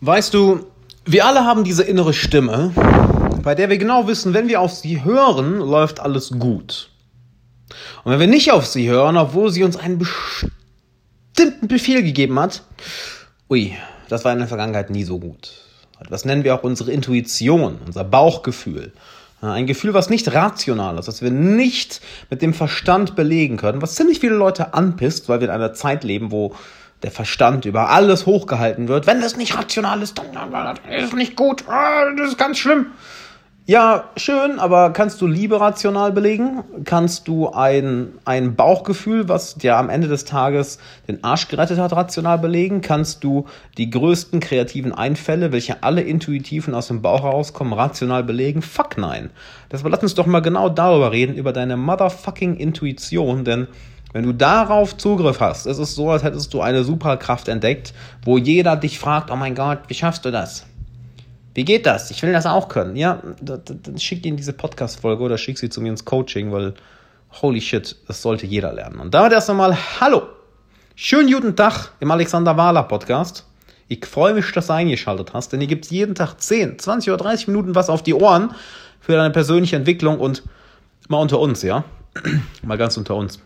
Weißt du, wir alle haben diese innere Stimme, bei der wir genau wissen, wenn wir auf sie hören, läuft alles gut. Und wenn wir nicht auf sie hören, obwohl sie uns einen bestimmten Befehl gegeben hat, ui, das war in der Vergangenheit nie so gut. Das nennen wir auch unsere Intuition, unser Bauchgefühl. Ein Gefühl, was nicht rational ist, was wir nicht mit dem Verstand belegen können, was ziemlich viele Leute anpisst, weil wir in einer Zeit leben, wo der Verstand über alles hochgehalten wird. Wenn das nicht rational ist, dann, ist es nicht gut. Ah, das ist ganz schlimm. Ja, schön, aber kannst du Liebe rational belegen? Kannst du ein, ein Bauchgefühl, was dir am Ende des Tages den Arsch gerettet hat, rational belegen? Kannst du die größten kreativen Einfälle, welche alle intuitiv und aus dem Bauch herauskommen, rational belegen? Fuck nein. Das, lass uns doch mal genau darüber reden, über deine motherfucking Intuition, denn wenn du darauf Zugriff hast, ist es so, als hättest du eine Superkraft entdeckt, wo jeder dich fragt, oh mein Gott, wie schaffst du das? Wie geht das? Ich will das auch können. Ja, dann schick ihn diese Podcast-Folge oder schick sie zu mir ins Coaching, weil holy shit, das sollte jeder lernen. Und damit erst einmal Hallo. Schönen guten Tag im Alexander Wahler Podcast. Ich freue mich, dass du eingeschaltet hast, denn hier gibt es jeden Tag 10, 20 oder 30 Minuten was auf die Ohren für deine persönliche Entwicklung und mal unter uns, ja? mal ganz unter uns.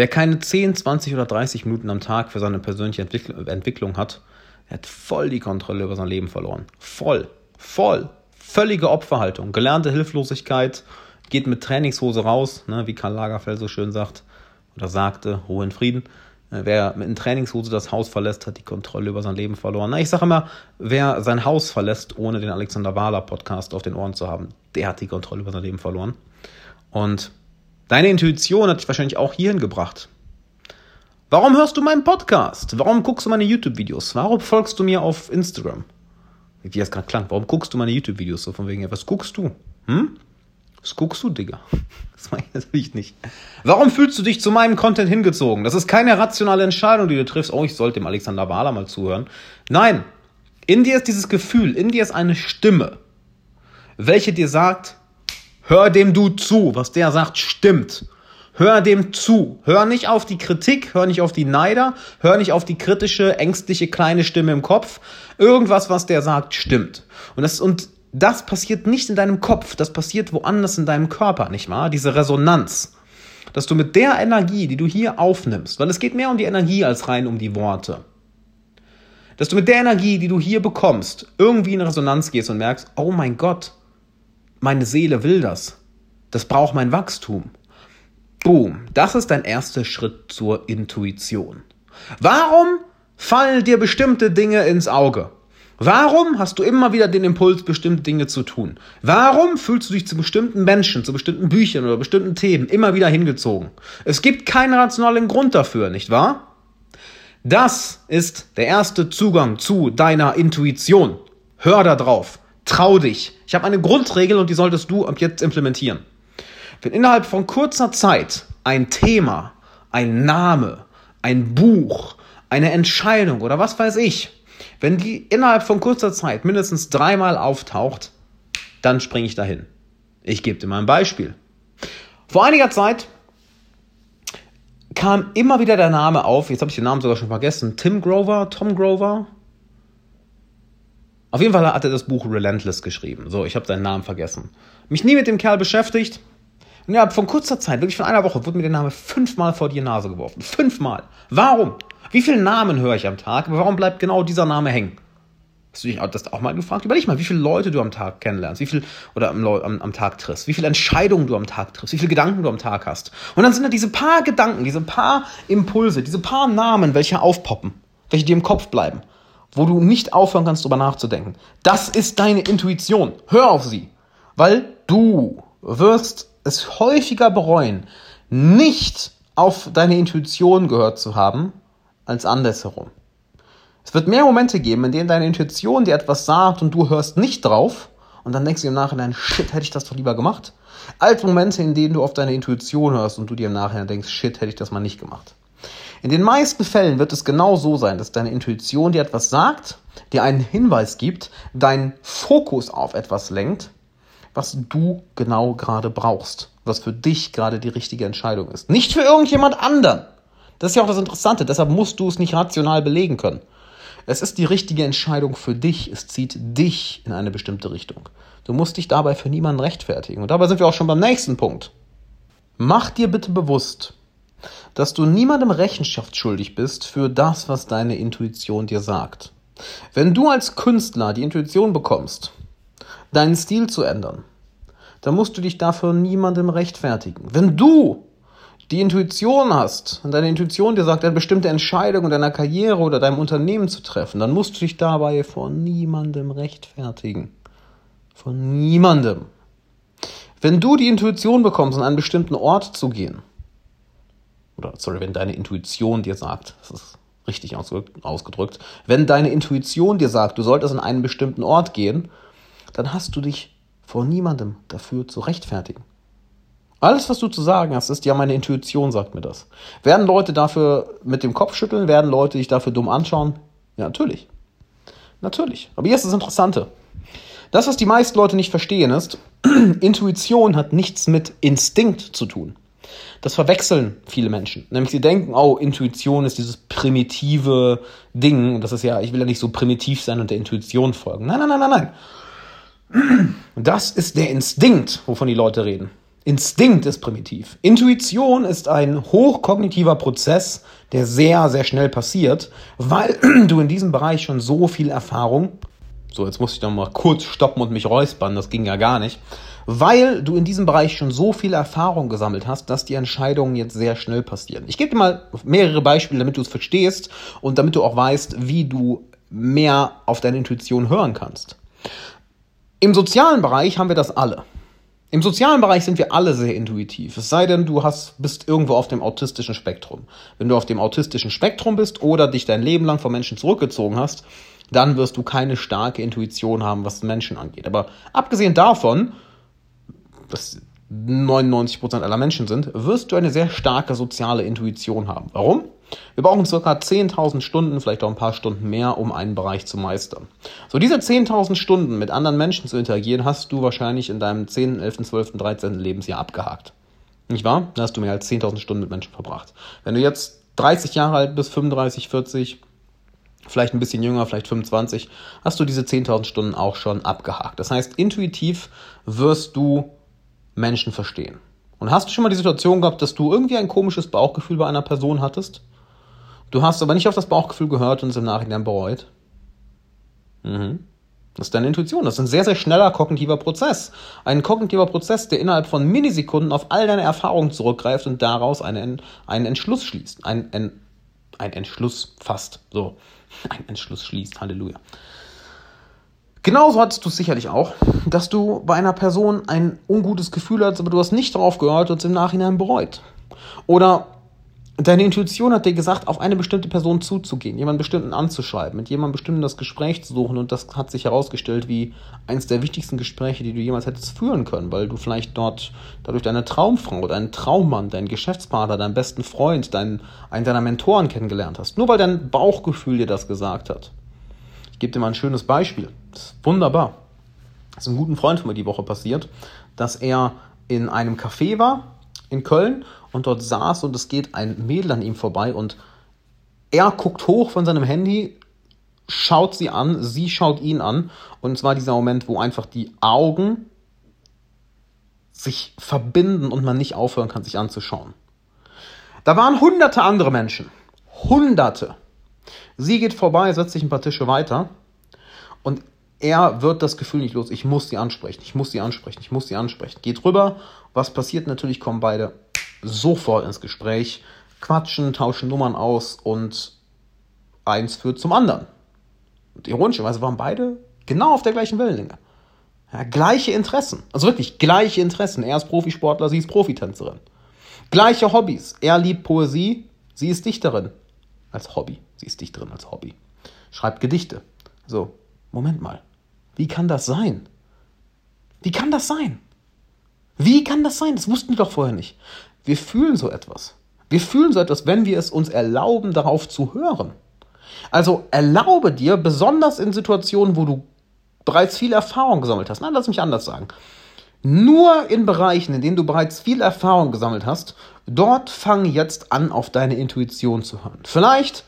Wer keine 10, 20 oder 30 Minuten am Tag für seine persönliche Entwicklung hat, hat voll die Kontrolle über sein Leben verloren. Voll. Voll. Völlige Opferhaltung. Gelernte Hilflosigkeit. Geht mit Trainingshose raus, ne, wie Karl Lagerfeld so schön sagt oder sagte, Ruhe in Frieden. Äh, wer mit einer Trainingshose das Haus verlässt, hat die Kontrolle über sein Leben verloren. Na, ich sage immer, wer sein Haus verlässt, ohne den Alexander Wahler Podcast auf den Ohren zu haben, der hat die Kontrolle über sein Leben verloren. Und Deine Intuition hat dich wahrscheinlich auch hierhin gebracht. Warum hörst du meinen Podcast? Warum guckst du meine YouTube-Videos? Warum folgst du mir auf Instagram? Wie das gerade klang. Warum guckst du meine YouTube-Videos? So von wegen, ja, was guckst du? Hm? Was guckst du, Digga? Das meine ich natürlich nicht. Warum fühlst du dich zu meinem Content hingezogen? Das ist keine rationale Entscheidung, die du triffst. Oh, ich sollte dem Alexander Wahler mal zuhören. Nein. In dir ist dieses Gefühl, in dir ist eine Stimme, welche dir sagt, Hör dem du zu. Was der sagt, stimmt. Hör dem zu. Hör nicht auf die Kritik, hör nicht auf die Neider, hör nicht auf die kritische, ängstliche kleine Stimme im Kopf. Irgendwas, was der sagt, stimmt. Und das, und das passiert nicht in deinem Kopf, das passiert woanders in deinem Körper, nicht wahr? Diese Resonanz. Dass du mit der Energie, die du hier aufnimmst, weil es geht mehr um die Energie als rein um die Worte. Dass du mit der Energie, die du hier bekommst, irgendwie in Resonanz gehst und merkst, oh mein Gott, meine Seele will das. Das braucht mein Wachstum. Boom, das ist dein erster Schritt zur Intuition. Warum fallen dir bestimmte Dinge ins Auge? Warum hast du immer wieder den Impuls, bestimmte Dinge zu tun? Warum fühlst du dich zu bestimmten Menschen, zu bestimmten Büchern oder bestimmten Themen immer wieder hingezogen? Es gibt keinen rationalen Grund dafür, nicht wahr? Das ist der erste Zugang zu deiner Intuition. Hör da drauf. Trau dich. Ich habe eine Grundregel und die solltest du ab jetzt implementieren. Wenn innerhalb von kurzer Zeit ein Thema, ein Name, ein Buch, eine Entscheidung oder was weiß ich, wenn die innerhalb von kurzer Zeit mindestens dreimal auftaucht, dann springe ich dahin. Ich gebe dir mal ein Beispiel. Vor einiger Zeit kam immer wieder der Name auf, jetzt habe ich den Namen sogar schon vergessen, Tim Grover, Tom Grover, auf jeden Fall hat er das Buch Relentless geschrieben. So, ich habe seinen Namen vergessen. Mich nie mit dem Kerl beschäftigt. Und ja, von kurzer Zeit, wirklich von einer Woche, wurde mir der Name fünfmal vor die Nase geworfen. Fünfmal. Warum? Wie viele Namen höre ich am Tag? Aber warum bleibt genau dieser Name hängen? Hast du dich das auch mal gefragt? Überleg mal, wie viele Leute du am Tag kennenlernst, wie viel oder am, am, am, Tag triffst, wie viele Entscheidungen du am Tag triffst, wie viele Gedanken du am Tag hast. Und dann sind da diese paar Gedanken, diese paar Impulse, diese paar Namen, welche aufpoppen, welche dir im Kopf bleiben wo du nicht aufhören kannst, drüber nachzudenken. Das ist deine Intuition. Hör auf sie. Weil du wirst es häufiger bereuen, nicht auf deine Intuition gehört zu haben, als andersherum. Es wird mehr Momente geben, in denen deine Intuition dir etwas sagt und du hörst nicht drauf und dann denkst du im Nachhinein, shit, hätte ich das doch lieber gemacht, als Momente, in denen du auf deine Intuition hörst und du dir im Nachhinein denkst, shit, hätte ich das mal nicht gemacht. In den meisten Fällen wird es genau so sein, dass deine Intuition dir etwas sagt, dir einen Hinweis gibt, deinen Fokus auf etwas lenkt, was du genau gerade brauchst, was für dich gerade die richtige Entscheidung ist. Nicht für irgendjemand anderen. Das ist ja auch das Interessante, deshalb musst du es nicht rational belegen können. Es ist die richtige Entscheidung für dich. Es zieht dich in eine bestimmte Richtung. Du musst dich dabei für niemanden rechtfertigen. Und dabei sind wir auch schon beim nächsten Punkt. Mach dir bitte bewusst, dass du niemandem Rechenschaft schuldig bist für das, was deine Intuition dir sagt. Wenn du als Künstler die Intuition bekommst, deinen Stil zu ändern, dann musst du dich dafür niemandem rechtfertigen. Wenn du die Intuition hast und deine Intuition dir sagt, eine bestimmte Entscheidung in deiner Karriere oder deinem Unternehmen zu treffen, dann musst du dich dabei vor niemandem rechtfertigen. Von niemandem. Wenn du die Intuition bekommst, an einen bestimmten Ort zu gehen, oder sorry, wenn deine Intuition dir sagt, das ist richtig ausgedrückt, wenn deine Intuition dir sagt, du solltest an einen bestimmten Ort gehen, dann hast du dich vor niemandem dafür zu rechtfertigen. Alles, was du zu sagen hast, ist ja meine Intuition, sagt mir das. Werden Leute dafür mit dem Kopf schütteln? Werden Leute dich dafür dumm anschauen? Ja, natürlich. Natürlich. Aber hier ist das Interessante. Das, was die meisten Leute nicht verstehen, ist, Intuition hat nichts mit Instinkt zu tun. Das verwechseln viele Menschen. Nämlich sie denken, oh, Intuition ist dieses primitive Ding. Und das ist ja, ich will ja nicht so primitiv sein und der Intuition folgen. Nein, nein, nein, nein, nein. Das ist der Instinkt, wovon die Leute reden. Instinkt ist primitiv. Intuition ist ein hochkognitiver Prozess, der sehr, sehr schnell passiert, weil du in diesem Bereich schon so viel Erfahrung, so jetzt muss ich dann mal kurz stoppen und mich räuspern, das ging ja gar nicht, weil du in diesem Bereich schon so viel Erfahrung gesammelt hast, dass die Entscheidungen jetzt sehr schnell passieren. Ich gebe dir mal mehrere Beispiele, damit du es verstehst und damit du auch weißt, wie du mehr auf deine Intuition hören kannst. Im sozialen Bereich haben wir das alle. Im sozialen Bereich sind wir alle sehr intuitiv. Es sei denn, du hast, bist irgendwo auf dem autistischen Spektrum. Wenn du auf dem autistischen Spektrum bist oder dich dein Leben lang von Menschen zurückgezogen hast, dann wirst du keine starke Intuition haben, was Menschen angeht. Aber abgesehen davon, was 99% aller Menschen sind, wirst du eine sehr starke soziale Intuition haben. Warum? Wir brauchen ca. 10.000 Stunden, vielleicht auch ein paar Stunden mehr, um einen Bereich zu meistern. So, diese 10.000 Stunden mit anderen Menschen zu interagieren, hast du wahrscheinlich in deinem 10., 11., 12., 13. Lebensjahr abgehakt. Nicht wahr? Da hast du mehr als 10.000 Stunden mit Menschen verbracht. Wenn du jetzt 30 Jahre alt bist, 35, 40, vielleicht ein bisschen jünger, vielleicht 25, hast du diese 10.000 Stunden auch schon abgehakt. Das heißt, intuitiv wirst du Menschen verstehen. Und hast du schon mal die Situation gehabt, dass du irgendwie ein komisches Bauchgefühl bei einer Person hattest? Du hast aber nicht auf das Bauchgefühl gehört und es im Nachhinein bereut. Mhm. Das ist deine Intuition. Das ist ein sehr, sehr schneller kognitiver Prozess. Ein kognitiver Prozess, der innerhalb von Millisekunden auf all deine Erfahrungen zurückgreift und daraus einen, einen Entschluss schließt. Ein, ein, ein Entschluss fasst. So. Ein Entschluss schließt. Halleluja. Genauso hattest du es sicherlich auch, dass du bei einer Person ein ungutes Gefühl hattest, aber du hast nicht darauf gehört und es im Nachhinein bereut. Oder Deine Intuition hat dir gesagt, auf eine bestimmte Person zuzugehen, jemanden bestimmten anzuschreiben, mit jemandem bestimmten das Gespräch zu suchen und das hat sich herausgestellt wie eines der wichtigsten Gespräche, die du jemals hättest führen können, weil du vielleicht dort dadurch deine Traumfrau, deinen Traummann, deinen Geschäftspartner, deinen besten Freund, deinen, einen deiner Mentoren kennengelernt hast. Nur weil dein Bauchgefühl dir das gesagt hat. Ich gebe dir mal ein schönes Beispiel. Das ist wunderbar. Das ist einem guten Freund von mir die Woche passiert, dass er in einem Café war in Köln und dort saß und es geht ein Mädel an ihm vorbei und er guckt hoch von seinem Handy, schaut sie an, sie schaut ihn an und es war dieser Moment, wo einfach die Augen sich verbinden und man nicht aufhören kann, sich anzuschauen. Da waren hunderte andere Menschen. Hunderte. Sie geht vorbei, setzt sich ein paar Tische weiter und er wird das Gefühl nicht los, ich muss sie ansprechen, ich muss sie ansprechen, ich muss sie ansprechen. Geht rüber, was passiert? Natürlich kommen beide sofort ins Gespräch, quatschen, tauschen Nummern aus und eins führt zum anderen. Und ironischerweise waren beide genau auf der gleichen Wellenlänge. Ja, gleiche Interessen. Also wirklich gleiche Interessen. Er ist Profisportler, sie ist Profitänzerin. Gleiche Hobbys. Er liebt Poesie, sie ist Dichterin. Als Hobby. Sie ist Dichterin als Hobby. Schreibt Gedichte. So, Moment mal. Wie kann das sein? Wie kann das sein? Wie kann das sein? Das wussten wir doch vorher nicht. Wir fühlen so etwas. Wir fühlen so etwas, wenn wir es uns erlauben, darauf zu hören. Also erlaube dir, besonders in Situationen, wo du bereits viel Erfahrung gesammelt hast, nein, lass mich anders sagen, nur in Bereichen, in denen du bereits viel Erfahrung gesammelt hast, dort fang jetzt an, auf deine Intuition zu hören. Vielleicht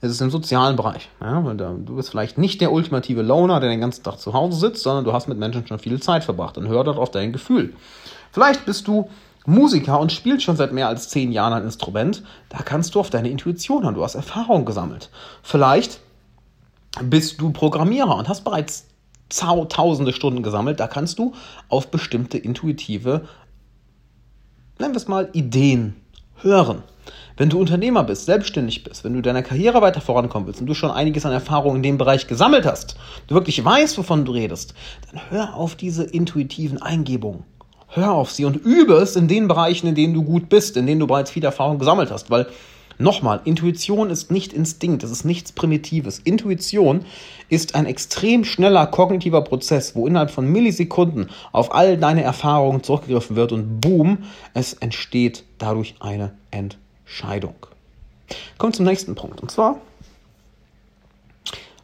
ist es im sozialen Bereich. Ja, du bist vielleicht nicht der ultimative Loner, der den ganzen Tag zu Hause sitzt, sondern du hast mit Menschen schon viel Zeit verbracht. Dann hör dort auf dein Gefühl. Vielleicht bist du Musiker und spielst schon seit mehr als zehn Jahren ein Instrument. Da kannst du auf deine Intuition hören. Du hast Erfahrung gesammelt. Vielleicht bist du Programmierer und hast bereits tausende Stunden gesammelt. Da kannst du auf bestimmte intuitive, nennen wir es mal, Ideen hören. Wenn du Unternehmer bist, selbstständig bist, wenn du deiner Karriere weiter vorankommen willst und du schon einiges an Erfahrung in dem Bereich gesammelt hast, du wirklich weißt, wovon du redest, dann hör auf diese intuitiven Eingebungen. Hör auf sie und übe es in den Bereichen, in denen du gut bist, in denen du bereits viel Erfahrung gesammelt hast, weil Nochmal, Intuition ist nicht Instinkt, es ist nichts Primitives. Intuition ist ein extrem schneller kognitiver Prozess, wo innerhalb von Millisekunden auf all deine Erfahrungen zurückgegriffen wird und boom, es entsteht dadurch eine Entscheidung. Kommt zum nächsten Punkt und zwar,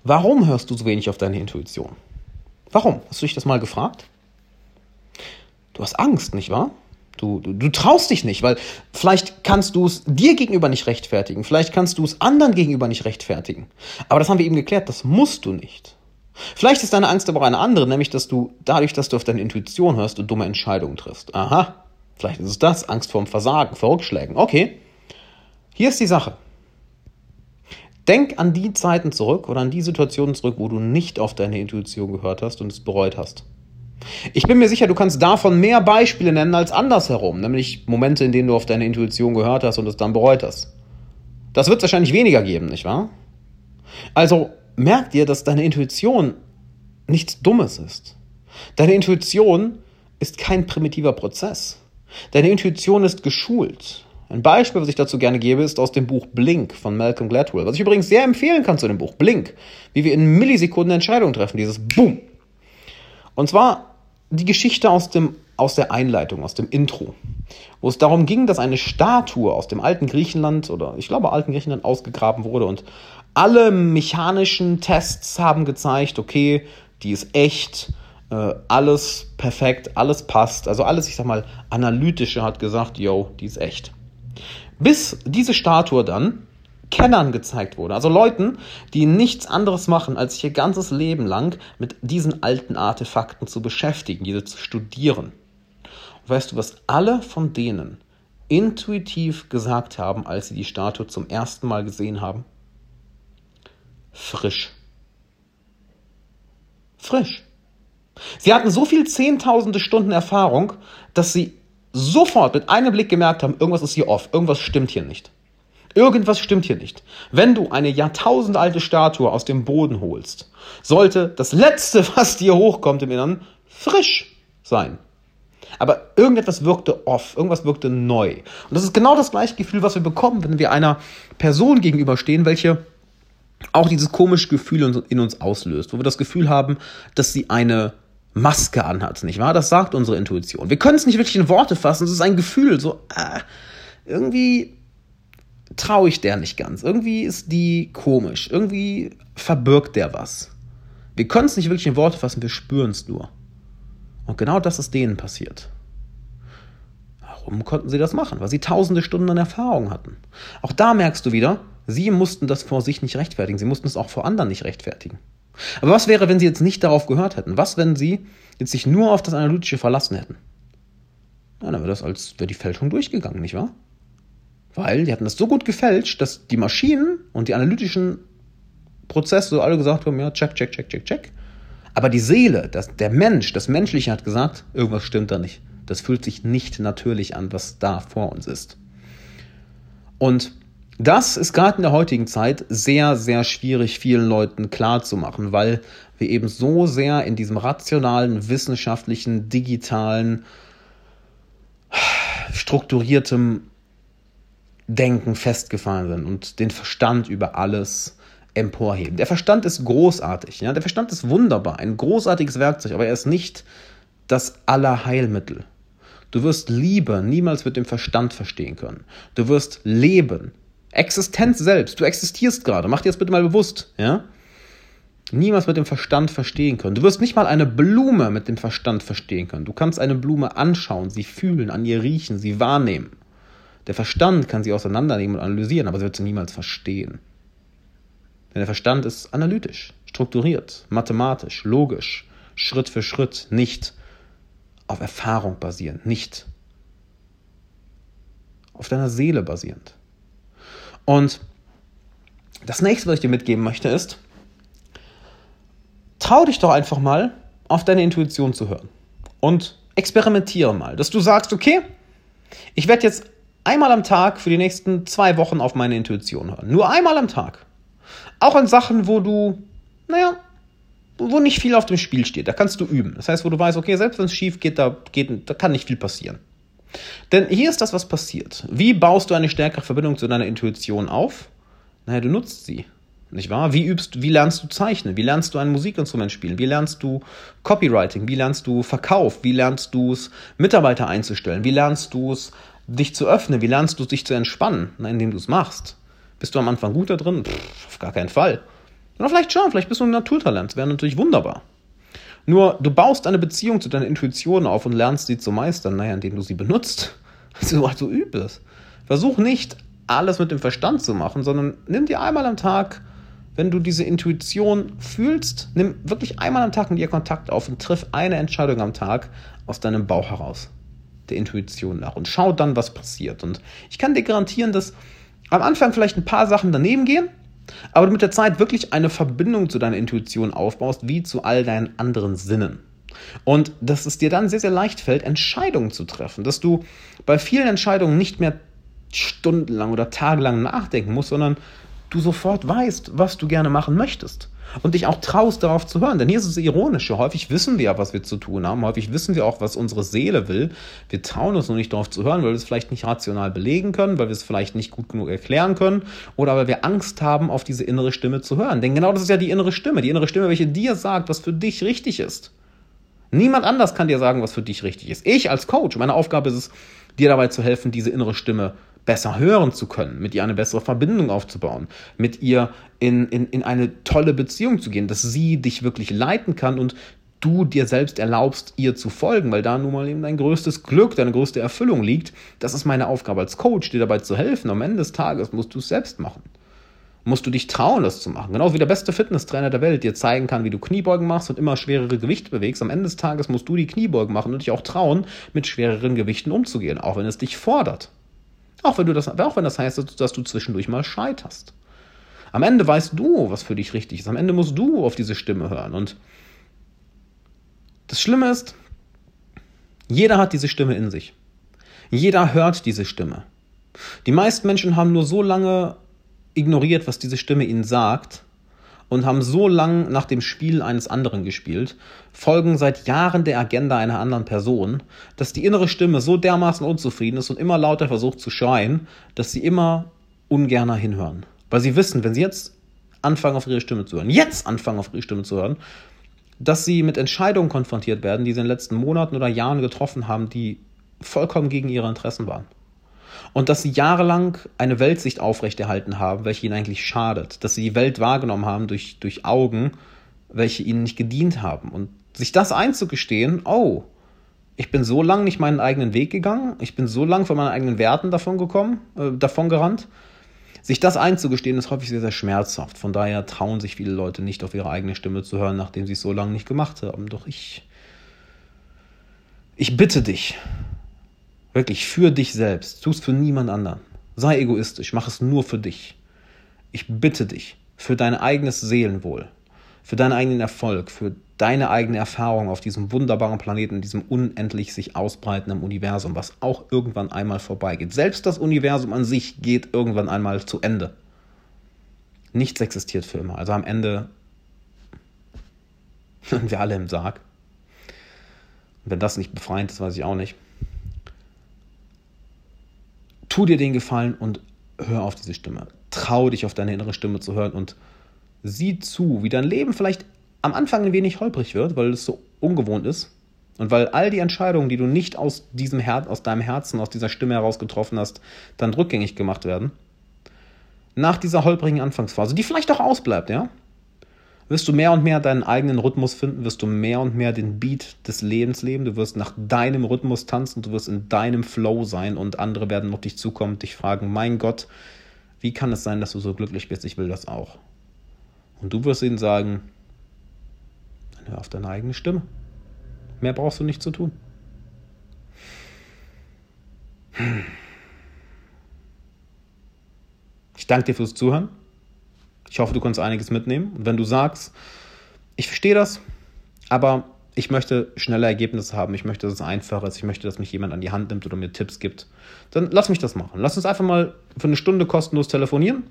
warum hörst du so wenig auf deine Intuition? Warum? Hast du dich das mal gefragt? Du hast Angst, nicht wahr? Du, du, du traust dich nicht, weil vielleicht kannst du es dir gegenüber nicht rechtfertigen, vielleicht kannst du es anderen gegenüber nicht rechtfertigen. Aber das haben wir eben geklärt, das musst du nicht. Vielleicht ist deine Angst aber auch eine andere, nämlich dass du dadurch, dass du auf deine Intuition hörst und dumme Entscheidungen triffst. Aha, vielleicht ist es das, Angst vorm Versagen, vor Rückschlägen. Okay, hier ist die Sache. Denk an die Zeiten zurück oder an die Situationen zurück, wo du nicht auf deine Intuition gehört hast und es bereut hast. Ich bin mir sicher, du kannst davon mehr Beispiele nennen als andersherum, nämlich Momente, in denen du auf deine Intuition gehört hast und es dann bereut hast. Das wird es wahrscheinlich weniger geben, nicht wahr? Also merk dir, dass deine Intuition nichts Dummes ist. Deine Intuition ist kein primitiver Prozess. Deine Intuition ist geschult. Ein Beispiel, was ich dazu gerne gebe, ist aus dem Buch Blink von Malcolm Gladwell, was ich übrigens sehr empfehlen kann zu dem Buch Blink, wie wir in Millisekunden Entscheidungen treffen, dieses Boom. Und zwar die Geschichte aus, dem, aus der Einleitung, aus dem Intro, wo es darum ging, dass eine Statue aus dem alten Griechenland oder ich glaube alten Griechenland ausgegraben wurde und alle mechanischen Tests haben gezeigt, okay, die ist echt, äh, alles perfekt, alles passt. Also alles, ich sag mal, analytische hat gesagt, yo, die ist echt. Bis diese Statue dann Kennern gezeigt wurde. Also Leuten, die nichts anderes machen, als sich ihr ganzes Leben lang mit diesen alten Artefakten zu beschäftigen, diese zu studieren. Und weißt du, was alle von denen intuitiv gesagt haben, als sie die Statue zum ersten Mal gesehen haben? Frisch. Frisch. Sie hatten so viel zehntausende Stunden Erfahrung, dass sie sofort mit einem Blick gemerkt haben, irgendwas ist hier off, irgendwas stimmt hier nicht. Irgendwas stimmt hier nicht. Wenn du eine jahrtausendalte Statue aus dem Boden holst, sollte das Letzte, was dir hochkommt im Inneren, frisch sein. Aber irgendetwas wirkte off, irgendwas wirkte neu. Und das ist genau das gleiche Gefühl, was wir bekommen, wenn wir einer Person gegenüberstehen, welche auch dieses komische Gefühl in uns auslöst, wo wir das Gefühl haben, dass sie eine Maske anhat, nicht wahr? Das sagt unsere Intuition. Wir können es nicht wirklich in Worte fassen, es ist ein Gefühl, so äh, irgendwie traue ich der nicht ganz. Irgendwie ist die komisch. Irgendwie verbirgt der was. Wir können es nicht wirklich in Worte fassen, wir spüren es nur. Und genau das ist denen passiert. Warum konnten sie das machen? Weil sie tausende Stunden an Erfahrung hatten. Auch da merkst du wieder, sie mussten das vor sich nicht rechtfertigen. Sie mussten es auch vor anderen nicht rechtfertigen. Aber was wäre, wenn sie jetzt nicht darauf gehört hätten? Was, wenn sie jetzt sich nur auf das Analytische verlassen hätten? Ja, dann wäre das als wäre die Fälschung durchgegangen, nicht wahr? Weil die hatten das so gut gefälscht, dass die Maschinen und die analytischen Prozesse so alle gesagt haben, ja, check, check, check, check, check. Aber die Seele, das, der Mensch, das Menschliche hat gesagt, irgendwas stimmt da nicht. Das fühlt sich nicht natürlich an, was da vor uns ist. Und das ist gerade in der heutigen Zeit sehr, sehr schwierig vielen Leuten klarzumachen, weil wir eben so sehr in diesem rationalen, wissenschaftlichen, digitalen, strukturiertem Denken festgefahren sind und den Verstand über alles emporheben. Der Verstand ist großartig, ja, der Verstand ist wunderbar, ein großartiges Werkzeug, aber er ist nicht das Allerheilmittel. Du wirst Liebe niemals mit dem Verstand verstehen können. Du wirst Leben, Existenz selbst, du existierst gerade, mach dir das bitte mal bewusst, ja? Niemals mit dem Verstand verstehen können. Du wirst nicht mal eine Blume mit dem Verstand verstehen können. Du kannst eine Blume anschauen, sie fühlen, an ihr riechen, sie wahrnehmen. Der Verstand kann sie auseinandernehmen und analysieren, aber sie wird sie niemals verstehen. Denn der Verstand ist analytisch, strukturiert, mathematisch, logisch, Schritt für Schritt, nicht auf Erfahrung basierend, nicht auf deiner Seele basierend. Und das nächste, was ich dir mitgeben möchte, ist, trau dich doch einfach mal, auf deine Intuition zu hören. Und experimentiere mal, dass du sagst, okay, ich werde jetzt einmal am Tag für die nächsten zwei Wochen auf meine Intuition hören. Nur einmal am Tag. Auch an Sachen, wo du, naja, wo nicht viel auf dem Spiel steht. Da kannst du üben. Das heißt, wo du weißt, okay, selbst wenn es schief geht, da, geht, da kann nicht viel passieren. Denn hier ist das, was passiert. Wie baust du eine stärkere Verbindung zu deiner Intuition auf? Naja, du nutzt sie. Nicht wahr? Wie übst, wie lernst du zeichnen? Wie lernst du ein Musikinstrument spielen? Wie lernst du Copywriting? Wie lernst du Verkauf? Wie lernst du es, Mitarbeiter einzustellen? Wie lernst du es, dich zu öffnen? Wie lernst du dich zu entspannen, Na, indem du es machst? Bist du am Anfang gut da drin? Pff, auf gar keinen Fall. Oder vielleicht schon, vielleicht bist du ein Naturtalent. Das wäre natürlich wunderbar. Nur du baust eine Beziehung zu deiner Intuition auf und lernst sie zu meistern, naja, indem du sie benutzt. Also, also üb es. Versuch nicht, alles mit dem Verstand zu machen, sondern nimm dir einmal am Tag, wenn du diese Intuition fühlst, nimm wirklich einmal am Tag mit ihr Kontakt auf und triff eine Entscheidung am Tag aus deinem Bauch heraus, der Intuition nach und schau dann, was passiert. Und ich kann dir garantieren, dass am Anfang vielleicht ein paar Sachen daneben gehen, aber du mit der Zeit wirklich eine Verbindung zu deiner Intuition aufbaust, wie zu all deinen anderen Sinnen. Und dass es dir dann sehr, sehr leicht fällt, Entscheidungen zu treffen. Dass du bei vielen Entscheidungen nicht mehr stundenlang oder tagelang nachdenken musst, sondern du sofort weißt, was du gerne machen möchtest und dich auch traust, darauf zu hören. Denn hier ist es ironische. Häufig wissen wir ja, was wir zu tun haben. Häufig wissen wir auch, was unsere Seele will. Wir trauen uns nur nicht darauf zu hören, weil wir es vielleicht nicht rational belegen können, weil wir es vielleicht nicht gut genug erklären können oder weil wir Angst haben, auf diese innere Stimme zu hören. Denn genau das ist ja die innere Stimme. Die innere Stimme, welche dir sagt, was für dich richtig ist. Niemand anders kann dir sagen, was für dich richtig ist. Ich als Coach, meine Aufgabe ist es, dir dabei zu helfen, diese innere Stimme besser hören zu können, mit ihr eine bessere Verbindung aufzubauen, mit ihr in, in, in eine tolle Beziehung zu gehen, dass sie dich wirklich leiten kann und du dir selbst erlaubst, ihr zu folgen, weil da nun mal eben dein größtes Glück, deine größte Erfüllung liegt. Das ist meine Aufgabe als Coach, dir dabei zu helfen. Am Ende des Tages musst du es selbst machen. Musst du dich trauen, das zu machen. Genauso wie der beste Fitnesstrainer der Welt dir zeigen kann, wie du Kniebeugen machst und immer schwerere Gewichte bewegst. Am Ende des Tages musst du die Kniebeugen machen und dich auch trauen, mit schwereren Gewichten umzugehen, auch wenn es dich fordert. Auch wenn, du das, auch wenn das heißt, dass du zwischendurch mal scheiterst. Am Ende weißt du, was für dich richtig ist. Am Ende musst du auf diese Stimme hören. Und das Schlimme ist, jeder hat diese Stimme in sich. Jeder hört diese Stimme. Die meisten Menschen haben nur so lange ignoriert, was diese Stimme ihnen sagt, und haben so lang nach dem Spiel eines anderen gespielt, folgen seit Jahren der Agenda einer anderen Person, dass die innere Stimme so dermaßen unzufrieden ist und immer lauter versucht zu schreien, dass sie immer ungerner hinhören. Weil sie wissen, wenn sie jetzt anfangen auf ihre Stimme zu hören, jetzt anfangen auf ihre Stimme zu hören, dass sie mit Entscheidungen konfrontiert werden, die sie in den letzten Monaten oder Jahren getroffen haben, die vollkommen gegen ihre Interessen waren und dass sie jahrelang eine Weltsicht aufrechterhalten haben, welche ihnen eigentlich schadet, dass sie die Welt wahrgenommen haben durch, durch Augen, welche ihnen nicht gedient haben. Und sich das einzugestehen, oh, ich bin so lange nicht meinen eigenen Weg gegangen, ich bin so lange von meinen eigenen Werten davon gekommen, äh, davon gerannt. Sich das einzugestehen, ist häufig sehr, sehr schmerzhaft. Von daher trauen sich viele Leute nicht auf ihre eigene Stimme zu hören, nachdem sie es so lange nicht gemacht haben. Doch ich, ich bitte dich, Wirklich für dich selbst. Tu es für niemand anderen. Sei egoistisch, mach es nur für dich. Ich bitte dich, für dein eigenes Seelenwohl, für deinen eigenen Erfolg, für deine eigene Erfahrung auf diesem wunderbaren Planeten, in diesem unendlich sich ausbreitenden Universum, was auch irgendwann einmal vorbeigeht. Selbst das Universum an sich geht irgendwann einmal zu Ende. Nichts existiert für immer. Also am Ende sind wir alle im Sarg. Und wenn das nicht befreiend ist, weiß ich auch nicht tu dir den Gefallen und hör auf diese Stimme. Trau dich auf deine innere Stimme zu hören und sieh zu, wie dein Leben vielleicht am Anfang ein wenig holprig wird, weil es so ungewohnt ist und weil all die Entscheidungen, die du nicht aus diesem Her aus deinem Herzen, aus dieser Stimme heraus getroffen hast, dann rückgängig gemacht werden. Nach dieser holprigen Anfangsphase, die vielleicht auch ausbleibt, ja, wirst du mehr und mehr deinen eigenen Rhythmus finden, wirst du mehr und mehr den Beat des Lebens leben, du wirst nach deinem Rhythmus tanzen, du wirst in deinem Flow sein und andere werden auf dich zukommen dich fragen, mein Gott, wie kann es sein, dass du so glücklich bist? Ich will das auch. Und du wirst ihnen sagen, dann hör auf deine eigene Stimme. Mehr brauchst du nicht zu tun. Ich danke dir fürs Zuhören. Ich hoffe, du kannst einiges mitnehmen. Und wenn du sagst, ich verstehe das, aber ich möchte schnelle Ergebnisse haben, ich möchte, dass es einfacher ist, ich möchte, dass mich jemand an die Hand nimmt oder mir Tipps gibt, dann lass mich das machen. Lass uns einfach mal für eine Stunde kostenlos telefonieren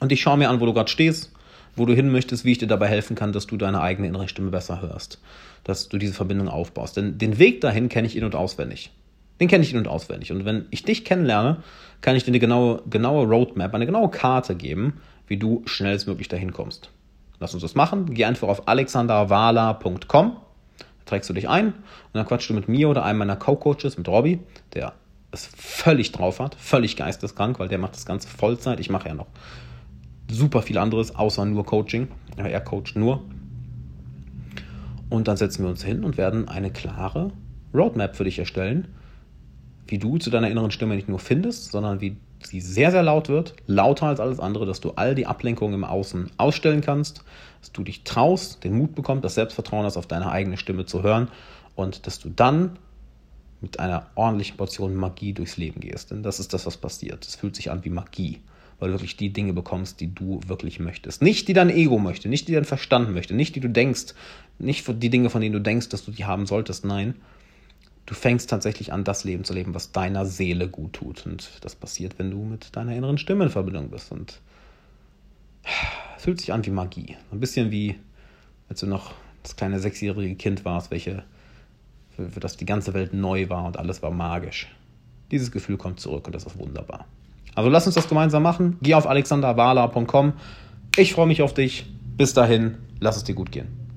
und ich schaue mir an, wo du gerade stehst, wo du hin möchtest, wie ich dir dabei helfen kann, dass du deine eigene innere Stimme besser hörst, dass du diese Verbindung aufbaust. Denn den Weg dahin kenne ich in- und auswendig. Den kenne ich in- und auswendig. Und wenn ich dich kennenlerne, kann ich dir eine genaue, genaue Roadmap, eine genaue Karte geben, wie du schnellstmöglich dahin kommst. Lass uns das machen. Geh einfach auf alexanderwala.com trägst du dich ein und dann quatschst du mit mir oder einem meiner Co-Coaches, mit Robby, der es völlig drauf hat, völlig geisteskrank, weil der macht das Ganze Vollzeit. Ich mache ja noch super viel anderes, außer nur Coaching. Ja, er coacht nur. Und dann setzen wir uns hin und werden eine klare Roadmap für dich erstellen, wie du zu deiner inneren Stimme nicht nur findest, sondern wie sie sehr, sehr laut wird, lauter als alles andere, dass du all die Ablenkungen im Außen ausstellen kannst, dass du dich traust, den Mut bekommst, das Selbstvertrauen hast, auf deine eigene Stimme zu hören und dass du dann mit einer ordentlichen Portion Magie durchs Leben gehst. Denn das ist das, was passiert. Es fühlt sich an wie Magie, weil du wirklich die Dinge bekommst, die du wirklich möchtest. Nicht die dein Ego möchte, nicht die dein Verstand möchte, nicht die du denkst, nicht die Dinge, von denen du denkst, dass du die haben solltest. Nein, du fängst tatsächlich an, das Leben zu leben, was deiner Seele gut tut. Und das passiert, wenn du mit deiner inneren Stimme in Verbindung bist. Und es fühlt sich an wie Magie. Ein bisschen wie, als du noch das kleine sechsjährige Kind warst, welche, für, für das die ganze Welt neu war und alles war magisch. Dieses Gefühl kommt zurück und das ist wunderbar. Also lass uns das gemeinsam machen. Geh auf alexanderwala.com. Ich freue mich auf dich. Bis dahin, lass es dir gut gehen.